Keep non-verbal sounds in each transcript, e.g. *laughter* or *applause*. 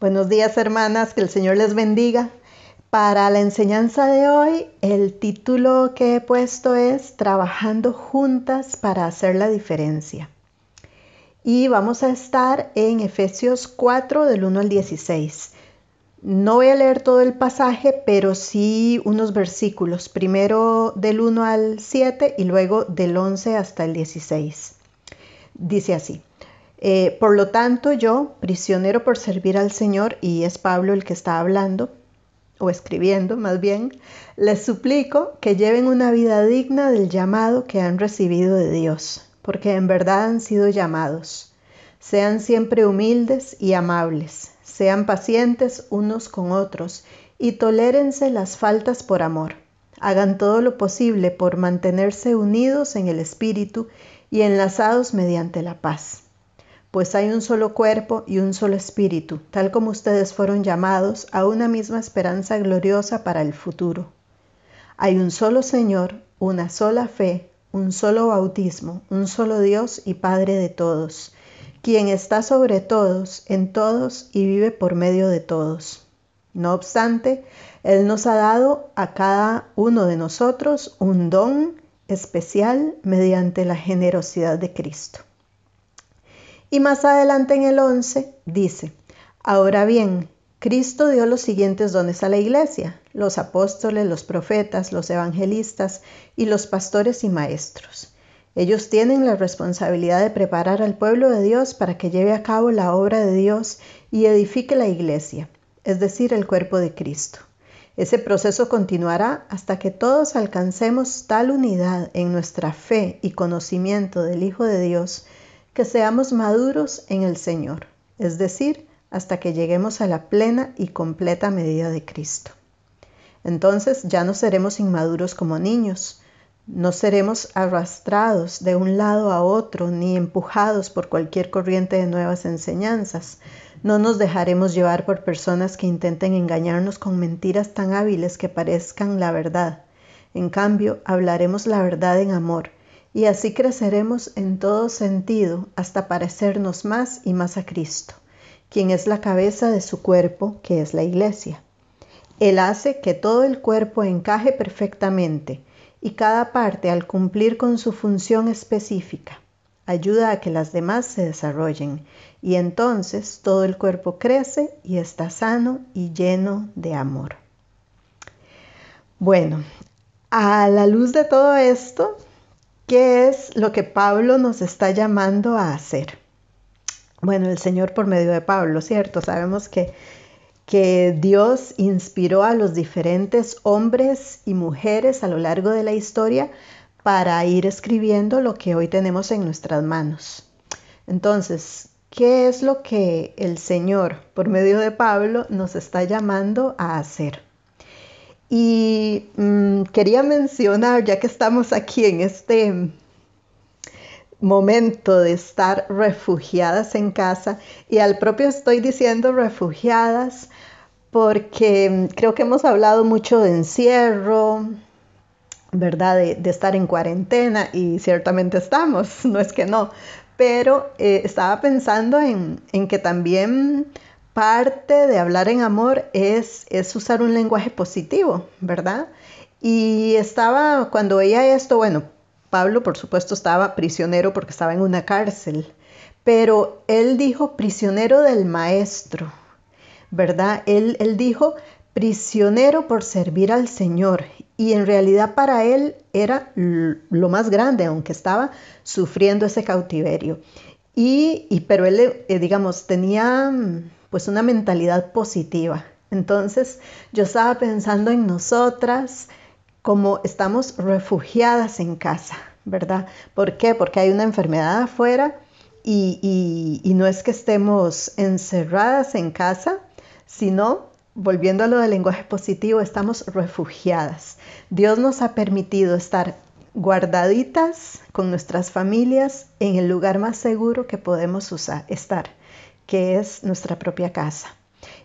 Buenos días hermanas, que el Señor les bendiga. Para la enseñanza de hoy, el título que he puesto es Trabajando juntas para hacer la diferencia. Y vamos a estar en Efesios 4 del 1 al 16. No voy a leer todo el pasaje, pero sí unos versículos, primero del 1 al 7 y luego del 11 hasta el 16. Dice así. Eh, por lo tanto, yo, prisionero por servir al Señor, y es Pablo el que está hablando, o escribiendo más bien, les suplico que lleven una vida digna del llamado que han recibido de Dios, porque en verdad han sido llamados. Sean siempre humildes y amables, sean pacientes unos con otros y tolérense las faltas por amor. Hagan todo lo posible por mantenerse unidos en el Espíritu y enlazados mediante la paz pues hay un solo cuerpo y un solo espíritu, tal como ustedes fueron llamados a una misma esperanza gloriosa para el futuro. Hay un solo Señor, una sola fe, un solo bautismo, un solo Dios y Padre de todos, quien está sobre todos, en todos y vive por medio de todos. No obstante, Él nos ha dado a cada uno de nosotros un don especial mediante la generosidad de Cristo. Y más adelante en el 11 dice, ahora bien, Cristo dio los siguientes dones a la iglesia, los apóstoles, los profetas, los evangelistas y los pastores y maestros. Ellos tienen la responsabilidad de preparar al pueblo de Dios para que lleve a cabo la obra de Dios y edifique la iglesia, es decir, el cuerpo de Cristo. Ese proceso continuará hasta que todos alcancemos tal unidad en nuestra fe y conocimiento del Hijo de Dios que seamos maduros en el Señor, es decir, hasta que lleguemos a la plena y completa medida de Cristo. Entonces ya no seremos inmaduros como niños, no seremos arrastrados de un lado a otro ni empujados por cualquier corriente de nuevas enseñanzas. No nos dejaremos llevar por personas que intenten engañarnos con mentiras tan hábiles que parezcan la verdad. En cambio, hablaremos la verdad en amor y así creceremos en todo sentido hasta parecernos más y más a Cristo, quien es la cabeza de su cuerpo, que es la iglesia. Él hace que todo el cuerpo encaje perfectamente y cada parte al cumplir con su función específica ayuda a que las demás se desarrollen y entonces todo el cuerpo crece y está sano y lleno de amor. Bueno, a la luz de todo esto, ¿Qué es lo que Pablo nos está llamando a hacer? Bueno, el Señor por medio de Pablo, ¿cierto? Sabemos que, que Dios inspiró a los diferentes hombres y mujeres a lo largo de la historia para ir escribiendo lo que hoy tenemos en nuestras manos. Entonces, ¿qué es lo que el Señor por medio de Pablo nos está llamando a hacer? Y mm, quería mencionar, ya que estamos aquí en este momento de estar refugiadas en casa, y al propio estoy diciendo refugiadas porque mm, creo que hemos hablado mucho de encierro, ¿verdad? De, estar en cuarentena y ciertamente estamos, *laughs* no es que no, pero eh, estaba pensando en, en que también parte de hablar en amor es, es usar un lenguaje positivo, ¿verdad? Y estaba, cuando veía esto, bueno, Pablo por supuesto estaba prisionero porque estaba en una cárcel, pero él dijo prisionero del maestro, ¿verdad? Él, él dijo prisionero por servir al Señor y en realidad para él era lo más grande, aunque estaba sufriendo ese cautiverio. Y, y pero él, eh, digamos, tenía pues una mentalidad positiva. Entonces yo estaba pensando en nosotras como estamos refugiadas en casa, ¿verdad? ¿Por qué? Porque hay una enfermedad afuera y, y no es que estemos encerradas en casa, sino volviendo a lo del lenguaje positivo, estamos refugiadas. Dios nos ha permitido estar guardaditas con nuestras familias en el lugar más seguro que podemos usar, estar que es nuestra propia casa.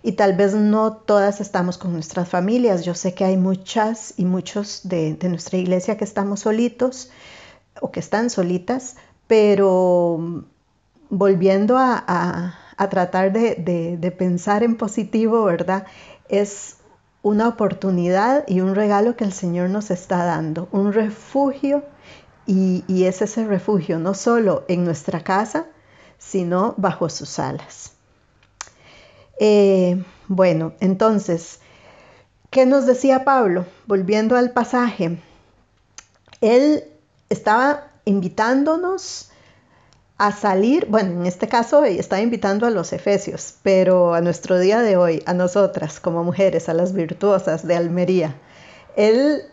Y tal vez no todas estamos con nuestras familias. Yo sé que hay muchas y muchos de, nuestra iglesia que estamos solitos o que están solitas, pero volviendo a, tratar de, pensar en positivo, ¿verdad? Es una oportunidad y un regalo que el Señor nos está dando, un refugio y, es ese refugio no solo en nuestra casa, sino bajo sus alas. Eh, bueno, entonces, ¿qué nos decía Pablo? Volviendo al pasaje, él estaba invitándonos a salir, bueno, en este caso está invitando a los efesios, pero a nuestro día de hoy, a nosotras como mujeres, a las virtuosas de Almería, él,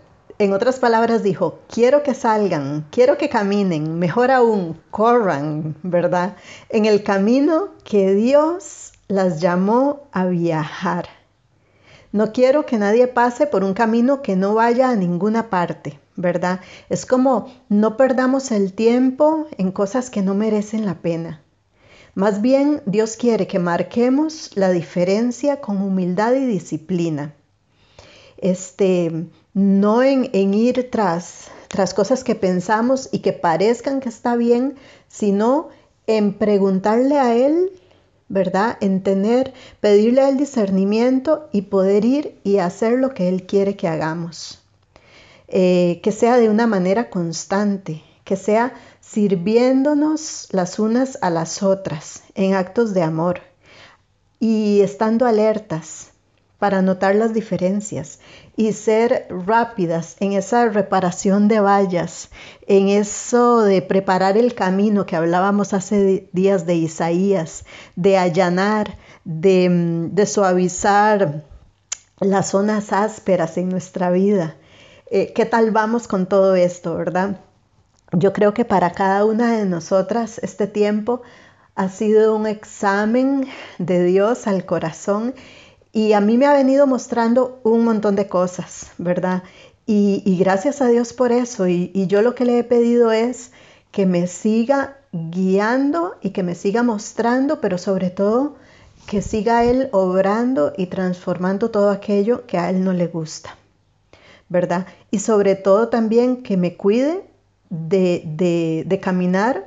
en otras palabras, dijo, quiero que salgan, quiero que caminen, mejor aún, corran, ¿verdad? En el camino que Dios las llamó a viajar. No quiero que nadie pase por un camino que no vaya a ninguna parte. ¿verdad? Es como no perdamos el tiempo en cosas que no merecen la pena. Más bien, Dios quiere que marquemos la diferencia con humildad y disciplina. Este, no en, ir tras, tras cosas que pensamos y que parezcan que está bien, sino en preguntarle a Él, ¿verdad? En tener, pedirle al discernimiento y poder ir y hacer lo que Él quiere que hagamos. Eh, que sea de una manera constante, que sea sirviéndonos las unas a las otras en actos de amor y estando alertas para notar las diferencias y ser rápidas en esa reparación de vallas, en eso de preparar el camino que hablábamos hace días de Isaías, de allanar, de, mm, de suavizar las zonas ásperas en nuestra vida eh, ¿qué tal vamos con todo esto, verdad? Yo creo que para cada una de nosotras este tiempo ha sido un examen de Dios al corazón y a mí me ha venido mostrando un montón de cosas, ¿verdad? Y, gracias a Dios por eso. Y, yo lo que le he pedido es que me siga guiando y que me siga mostrando, pero sobre todo que siga Él obrando y transformando todo aquello que a Él no le gusta. ¿verdad? Y sobre todo también que me cuide de, caminar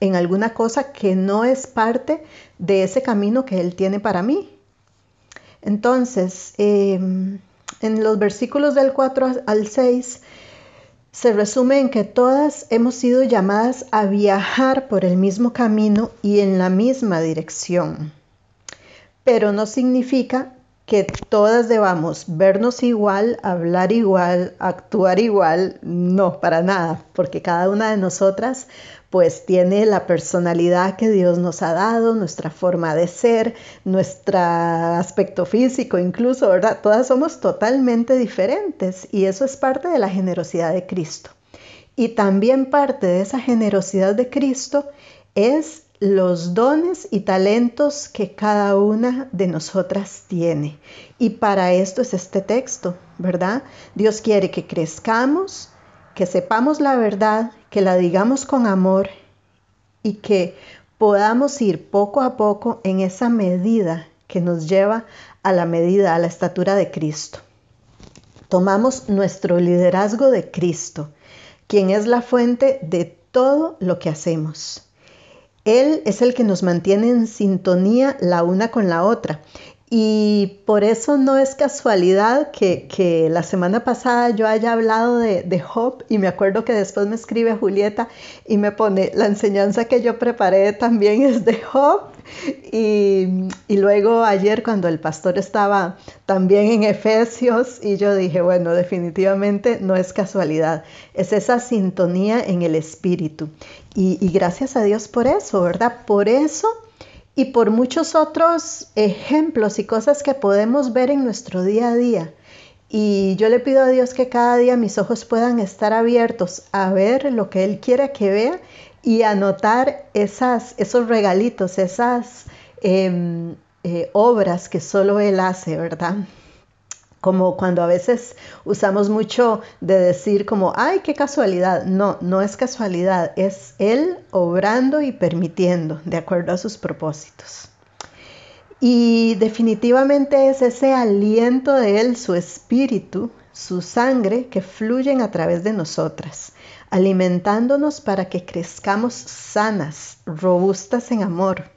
en alguna cosa que no es parte de ese camino que Él tiene para mí. Entonces, em, en los versículos del 4 al 6 se resume en que todas hemos sido llamadas a viajar por el mismo camino y en la misma dirección. Pero no significa que todas debamos vernos igual, hablar igual, actuar igual, no, para nada, porque cada una de nosotras pues tiene la personalidad que Dios nos ha dado, nuestra forma de ser, nuestro aspecto físico incluso, ¿verdad? Todas somos totalmente diferentes y eso es parte de la generosidad de Cristo. Y también parte de esa generosidad de Cristo es los dones y talentos que cada una de nosotras tiene. Y para esto es este texto, ¿verdad? Dios quiere que crezcamos, que sepamos la verdad, que la digamos con amor y que podamos ir poco a poco en esa medida que nos lleva a la medida, a la estatura de Cristo. Tomamos nuestro liderazgo de Cristo, quien es la fuente de todo lo que hacemos. Él es el que nos mantiene en sintonía la una con la otra. Y por eso no es casualidad que, la semana pasada yo haya hablado de, de, Job y me acuerdo que después me escribe Julieta y me pone, la enseñanza que yo preparé también es de Job. Y, y luego ayer cuando el pastor estaba también en Efesios y yo dije, bueno, definitivamente no es casualidad, es esa sintonía en el espíritu. Y, y gracias a Dios por eso, ¿verdad? Por eso y por muchos otros ejemplos y cosas que podemos ver en nuestro día a día. Y yo le pido a Dios que cada día mis ojos puedan estar abiertos a ver lo que Él quiere que vea y anotar esas, esos regalitos, esas em, eh, obras que solo Él hace, ¿verdad? Como cuando a veces usamos mucho de decir como, ay, qué casualidad. No, no es casualidad, es Él obrando y permitiendo de acuerdo a sus propósitos. Y definitivamente es ese aliento de Él, su espíritu, su sangre que fluyen a través de nosotras, alimentándonos para que crezcamos sanas, robustas en amor,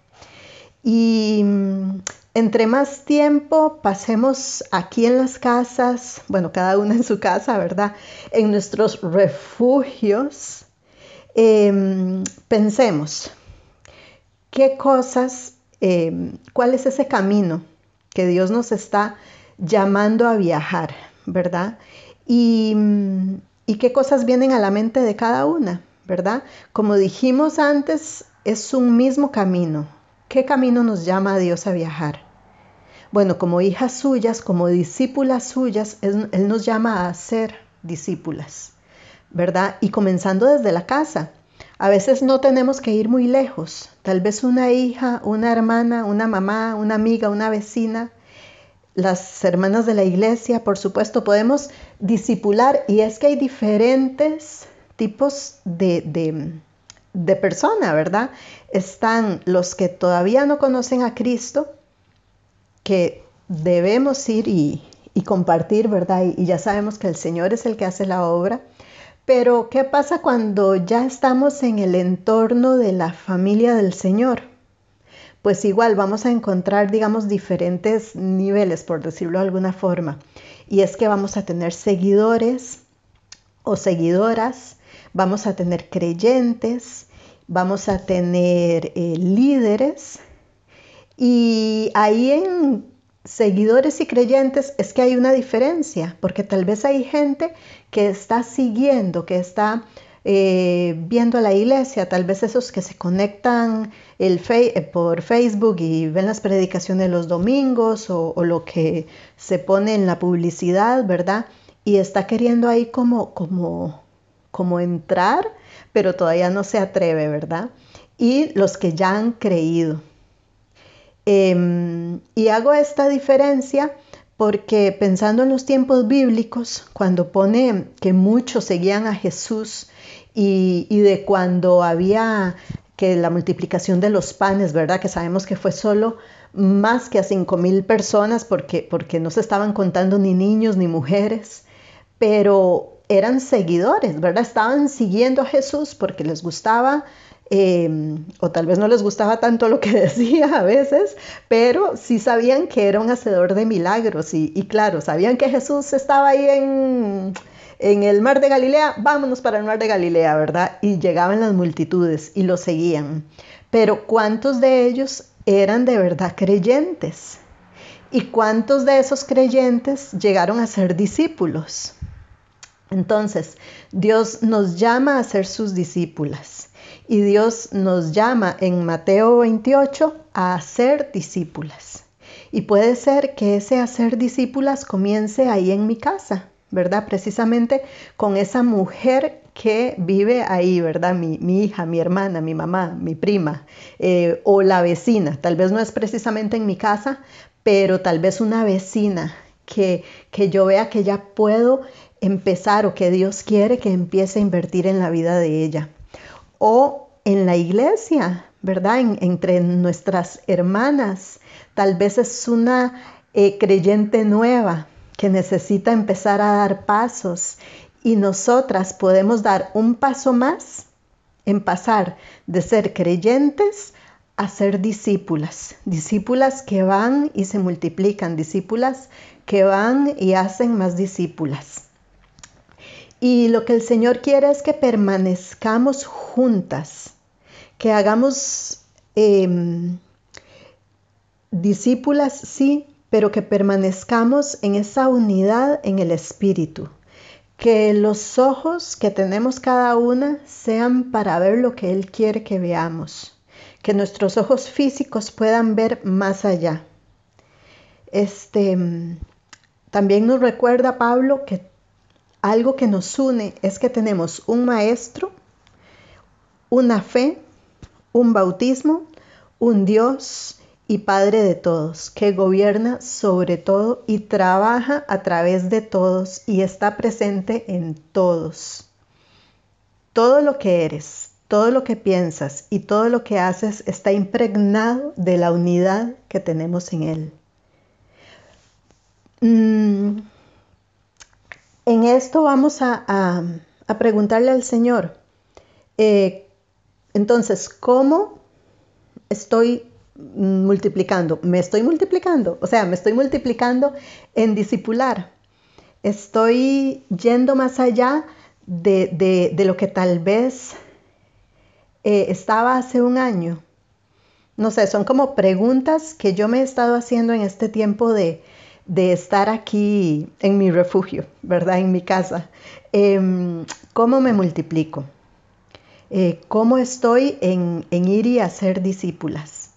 Y entre más tiempo pasemos aquí en las casas, bueno, cada una en su casa, ¿verdad? En nuestros refugios, em, pensemos, ¿qué cosas, em, cuál es ese camino que Dios nos está llamando a viajar, ¿verdad? Y, y qué cosas vienen a la mente de cada una, ¿verdad? Como dijimos antes, es un mismo camino. ¿Qué camino nos llama a Dios a viajar? Bueno, como hijas suyas, como discípulas suyas, Él, nos llama a ser discípulas, ¿verdad? Y comenzando desde la casa. A veces no tenemos que ir muy lejos. Tal vez una hija, una hermana, una mamá, una amiga, una vecina, las hermanas de la iglesia, por supuesto, podemos discipular y es que hay diferentes tipos de, de, de persona, ¿verdad? Están los que todavía no conocen a Cristo, que debemos ir y, compartir, ¿verdad? Y, ya sabemos que el Señor es el que hace la obra. Pero, ¿qué pasa cuando ya estamos en el entorno de la familia del Señor? Pues igual vamos a encontrar, digamos, diferentes niveles, por decirlo de alguna forma. Y es que vamos a tener seguidores o seguidoras vamos a tener creyentes, vamos a tener eh, líderes y ahí en seguidores y creyentes es que hay una diferencia, porque tal vez hay gente que está siguiendo, que está eh, viendo a la iglesia, tal vez esos que se conectan eh, por Facebook y ven las predicaciones los domingos o, o, lo que se pone en la publicidad, ¿verdad? Y está queriendo ahí como, como como entrar, pero todavía no se atreve, ¿verdad? Y los que ya han creído. Em, y hago esta diferencia porque pensando en los tiempos bíblicos, cuando pone que muchos seguían a Jesús y, de cuando había que la multiplicación de los panes, ¿verdad? Que sabemos que fue solo más que a cinco mil personas porque, porque no se estaban contando ni niños ni mujeres, pero eran seguidores, ¿verdad? Estaban siguiendo a Jesús porque les gustaba, em, o tal vez no les gustaba tanto lo que *laughs* decía a veces, pero sí sabían que era un hacedor de milagros y, claro, sabían que Jesús estaba ahí en, en el mar de Galilea, vámonos para el mar de Galilea, ¿verdad? Y llegaban las multitudes y lo seguían. Pero ¿cuántos de ellos eran de verdad creyentes? ¿Y cuántos de esos creyentes llegaron a ser discípulos? Entonces, Dios nos llama a ser sus discípulas y Dios nos llama en Mateo 28 a hacer discípulas. Y puede ser que ese hacer discípulas comience ahí en mi casa, ¿verdad? Precisamente con esa mujer que vive ahí, ¿verdad? Mi, hija, mi hermana, mi mamá, mi prima eh, o la vecina. Tal vez no es precisamente en mi casa, pero tal vez una vecina que, que yo vea que ya puedo empezar o que Dios quiere que empiece a invertir en la vida de ella. O en la iglesia, ¿verdad? entre nuestras hermanas. Tal vez es una eh, creyente nueva que necesita empezar a dar pasos y nosotras podemos dar un paso más en pasar de ser creyentes a ser discípulas, discípulas que van y se multiplican, discípulas que van y hacen más discípulas. Y lo que el Señor quiere es que permanezcamos juntas, que hagamos em, discípulas, sí, pero que permanezcamos en esa unidad en el Espíritu. Que los ojos que tenemos cada una sean para ver lo que Él quiere que veamos. Que nuestros ojos físicos puedan ver más allá. Este, también nos recuerda Pablo que algo que nos une es que tenemos un maestro, una fe, un bautismo, un Dios y Padre de todos, que gobierna sobre todo y trabaja a través de todos y está presente en todos. Todo lo que eres, todo lo que piensas y todo lo que haces está impregnado de la unidad que tenemos en Él. Mm, en esto vamos a, preguntarle al Señor, eh, entonces, ¿cómo estoy multiplicando. Me estoy multiplicando, o sea, me estoy multiplicando en discipular. Estoy yendo más allá de, lo que tal vez eh, estaba hace un año. No sé, son como preguntas que yo me he estado haciendo en este tiempo de, estar aquí en mi refugio, ¿verdad? En mi casa. Em, ¿Cómo me multiplico? Eh, ¿Cómo estoy en, ir y hacer discípulas?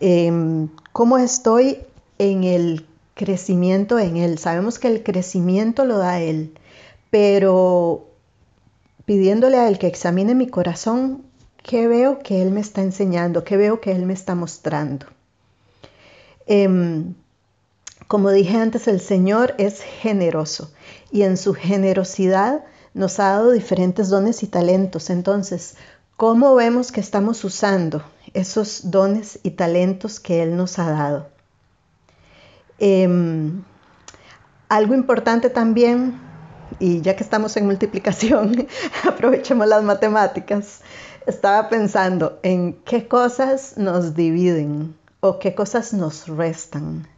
Em, ¿Cómo estoy en el crecimiento en Él? Sabemos que el crecimiento lo da Él, pero pidiéndole a Él que examine mi corazón, ¿qué veo que Él me está enseñando? ¿Qué veo que Él me está mostrando? Como dije antes, el Señor es generoso y en su generosidad nos ha dado diferentes dones y talentos. Entonces, ¿cómo vemos que estamos usando esos dones y talentos que Él nos ha dado? Em, algo importante también y ya que estamos en multiplicación, *laughs* aprovechemos las matemáticas. Estaba pensando en qué cosas nos dividen o qué cosas nos restan.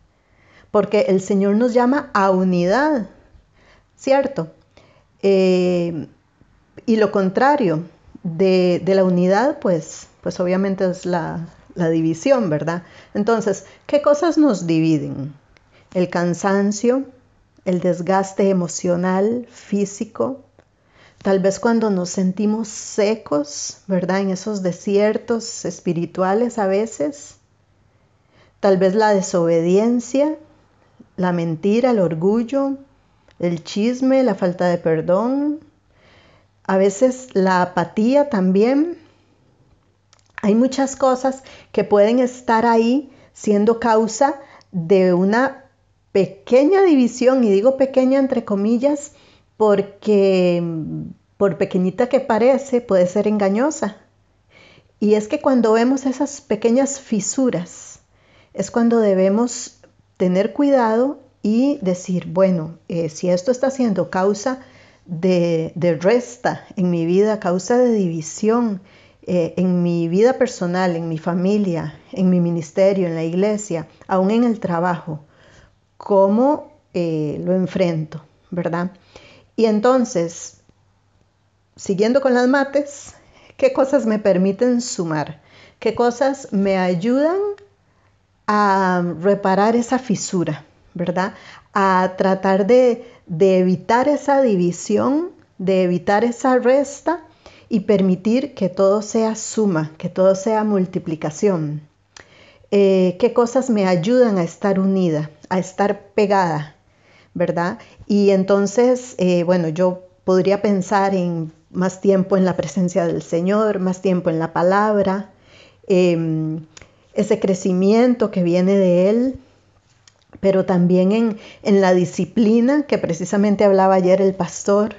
Porque el Señor nos llama a unidad, ¿cierto? Eh, y lo contrario de, la unidad, pues, pues obviamente es la, la división, ¿verdad? Entonces, ¿qué cosas nos dividen? El cansancio, el desgaste emocional, físico, tal vez cuando nos sentimos secos, ¿verdad? En esos desiertos espirituales a veces, tal vez la desobediencia, la mentira, el orgullo, el chisme, la falta de perdón, a veces la apatía también. Hay muchas cosas que pueden estar ahí siendo causa de una pequeña división, y digo pequeña entre comillas, porque por pequeñita que parece, puede ser engañosa. Y es que cuando vemos esas pequeñas fisuras, es cuando debemos tener cuidado y decir, bueno, eh, si esto está siendo causa de, resta en mi vida, causa de división eh, en mi vida personal, en mi familia, en mi ministerio, en la iglesia, aún en el trabajo, cómo eh, lo enfrento, ¿verdad? Y entonces, siguiendo con las mates, ¿qué cosas me permiten sumar? ¿Qué cosas me ayudan a reparar esa fisura, ¿verdad? A tratar de, de evitar esa división, de evitar esa resta y permitir que todo sea suma, que todo sea multiplicación. Eh, qué cosas me ayudan a estar unida, a estar pegada, ¿verdad? Y entonces, eh, bueno, yo podría pensar en más tiempo en la presencia del Señor, más tiempo en la palabra, em, ese crecimiento que viene de Él, pero también en, en la disciplina que precisamente hablaba ayer el pastor,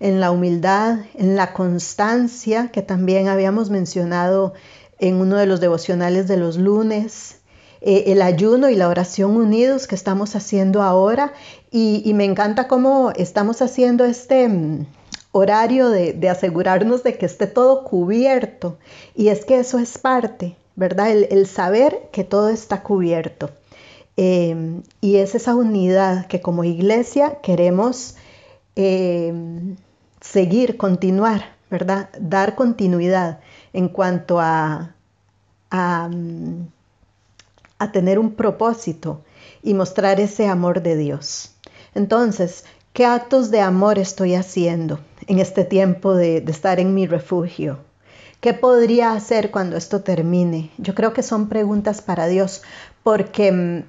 en la humildad, en la constancia que también habíamos mencionado en uno de los devocionales de los lunes, eh, el ayuno y la oración unidos que estamos haciendo ahora. Y, me encanta cómo estamos haciendo este mm, horario de, asegurarnos de que esté todo cubierto. Y es que eso es parte, ¿verdad? El, saber que todo está cubierto. Em, y es esa unidad que como iglesia queremos em, seguir, continuar, ¿verdad? Dar continuidad en cuanto a, a, tener un propósito y mostrar ese amor de Dios. Entonces, ¿qué actos de amor estoy haciendo en este tiempo de estar en mi refugio? ¿Qué podría hacer cuando esto termine? Yo creo que son preguntas para Dios, porque mm,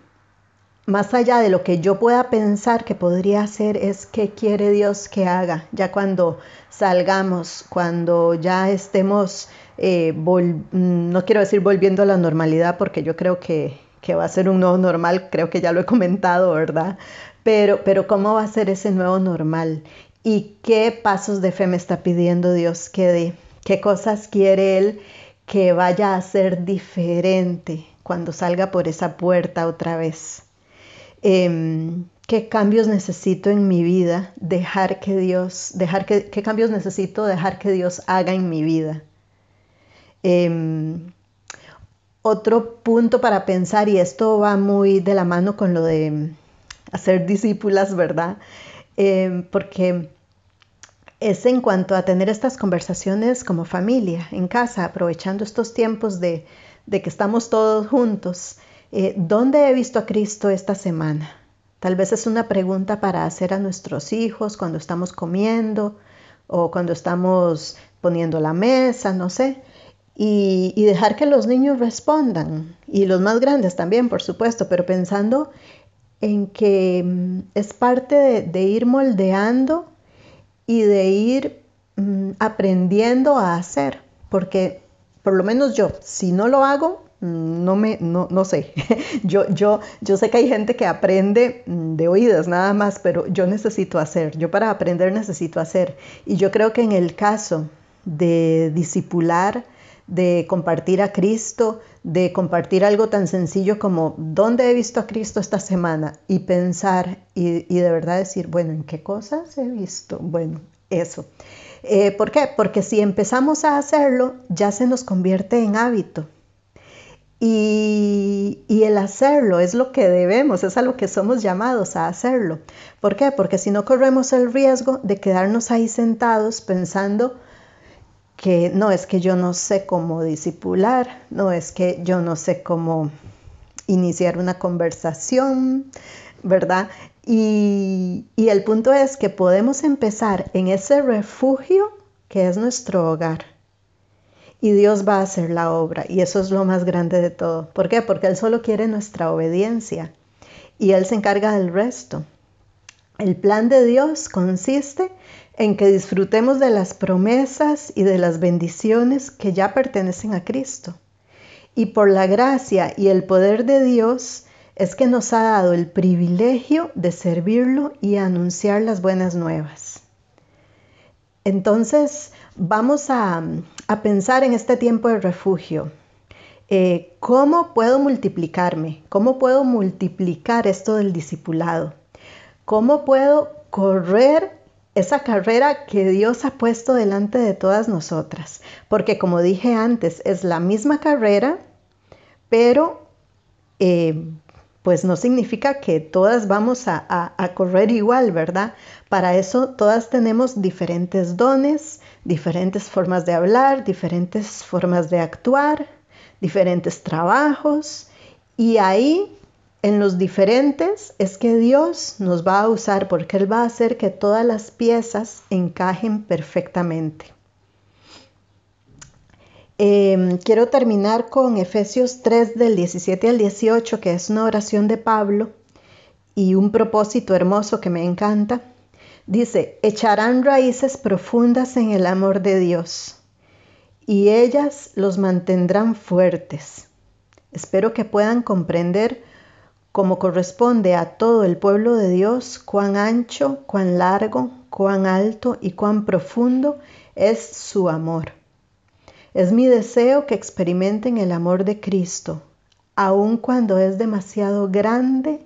más allá de lo que yo pueda pensar que podría hacer es qué quiere Dios que haga, ya cuando salgamos, cuando ya estemos eh, mm, no quiero decir volviendo a la normalidad porque yo creo que, va a ser un nuevo normal, creo que ya lo he comentado, ¿verdad? Pero, pero ¿cómo va a ser ese nuevo normal? ¿Y qué pasos de fe me está pidiendo Dios que dé? ¿Qué cosas quiere Él que vaya a ser diferente cuando salga por esa puerta otra vez? Em, ¿Qué cambios necesito en mi vida dejar que Dios, dejar que, qué cambios necesito dejar que Dios haga en mi vida? Em, otro punto para pensar, y esto va muy de la mano con lo de hacer discípulas, ¿verdad? Eh, porque es en cuanto a tener estas conversaciones como familia, en casa, aprovechando estos tiempos de, que estamos todos juntos. Eh, ¿Dónde he visto a Cristo esta semana? Tal vez es una pregunta para hacer a nuestros hijos cuando estamos comiendo o cuando estamos poniendo la mesa, no sé. Y, dejar que los niños respondan, y los más grandes también, por supuesto, pero pensando en que mm, es parte de ir moldeando y de ir mm, aprendiendo a hacer, porque por lo menos yo, si no lo hago, mm, no me, no, no sé. *laughs* yo, yo, yo sé que hay gente que aprende mm, de oídas nada más, pero yo necesito hacer. Yo para aprender necesito hacer. Y yo creo que en el caso de discipular, de compartir a Cristo, de compartir algo tan sencillo como dónde he visto a Cristo esta semana y pensar y, de verdad decir, bueno, ¿en qué cosas he visto? Bueno, eso. Eh, ¿Por qué? Porque si empezamos a hacerlo, ya se nos convierte en hábito. Y, y, el hacerlo es lo que debemos, es a lo que somos llamados a hacerlo. ¿Por qué? Porque si no corremos el riesgo de quedarnos ahí sentados pensando, que no es que yo no sé cómo disipular, no es que yo no sé cómo iniciar una conversación, ¿verdad? Y, y, el punto es que podemos empezar en ese refugio que es nuestro hogar. Y Dios va a hacer la obra. Y eso es lo más grande de todo. ¿Por qué? Porque Él solo quiere nuestra obediencia. Y Él se encarga del resto. El plan de Dios consiste en que disfrutemos de las promesas y de las bendiciones que ya pertenecen a Cristo. Y por la gracia y el poder de Dios es que nos ha dado el privilegio de servirlo y anunciar las buenas nuevas. Entonces, vamos a, pensar en este tiempo de refugio. Eh, ¿Cómo puedo multiplicarme? ¿Cómo puedo multiplicar esto del discipulado? ¿Cómo puedo correr esa carrera que Dios ha puesto delante de todas nosotras. Porque como dije antes, es la misma carrera, pero eh, pues no significa que todas vamos a, a, correr igual, ¿verdad? Para eso todas tenemos diferentes dones, diferentes formas de hablar, diferentes formas de actuar, diferentes trabajos. Y ahí en los diferentes es que Dios nos va a usar porque Él va a hacer que todas las piezas encajen perfectamente. Em, quiero terminar con Efesios 3 del 17 al 18, que es una oración de Pablo y un propósito hermoso que me encanta. Dice, echarán raíces profundas en el amor de Dios y ellas los mantendrán fuertes. Espero que puedan comprender como corresponde a todo el pueblo de Dios, cuán ancho, cuán largo, cuán alto y cuán profundo es su amor. Es mi deseo que experimenten el amor de Cristo, aun cuando es demasiado grande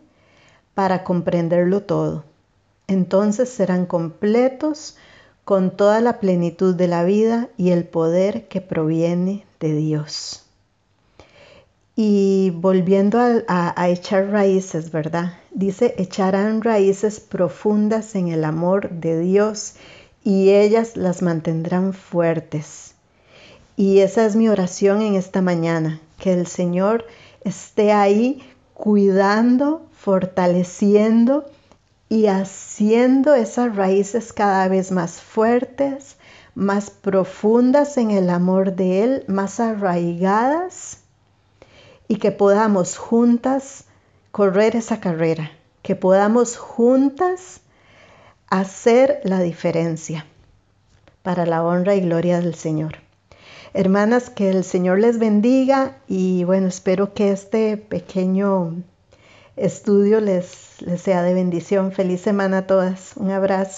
para comprenderlo todo. Entonces serán completos con toda la plenitud de la vida y el poder que proviene de Dios. Y volviendo a, echar raíces, ¿verdad? Dice, echarán raíces profundas en el amor de Dios y ellas las mantendrán fuertes. Y esa es mi oración en esta mañana, que el Señor esté ahí cuidando, fortaleciendo y haciendo esas raíces cada vez más fuertes, más profundas en el amor de Él, más arraigadas y que podamos juntas correr esa carrera, que podamos juntas hacer la diferencia para la honra y gloria del Señor. Hermanas, que el Señor les bendiga y bueno, espero que este pequeño estudio les, les sea de bendición. Feliz semana a todas. Un abrazo.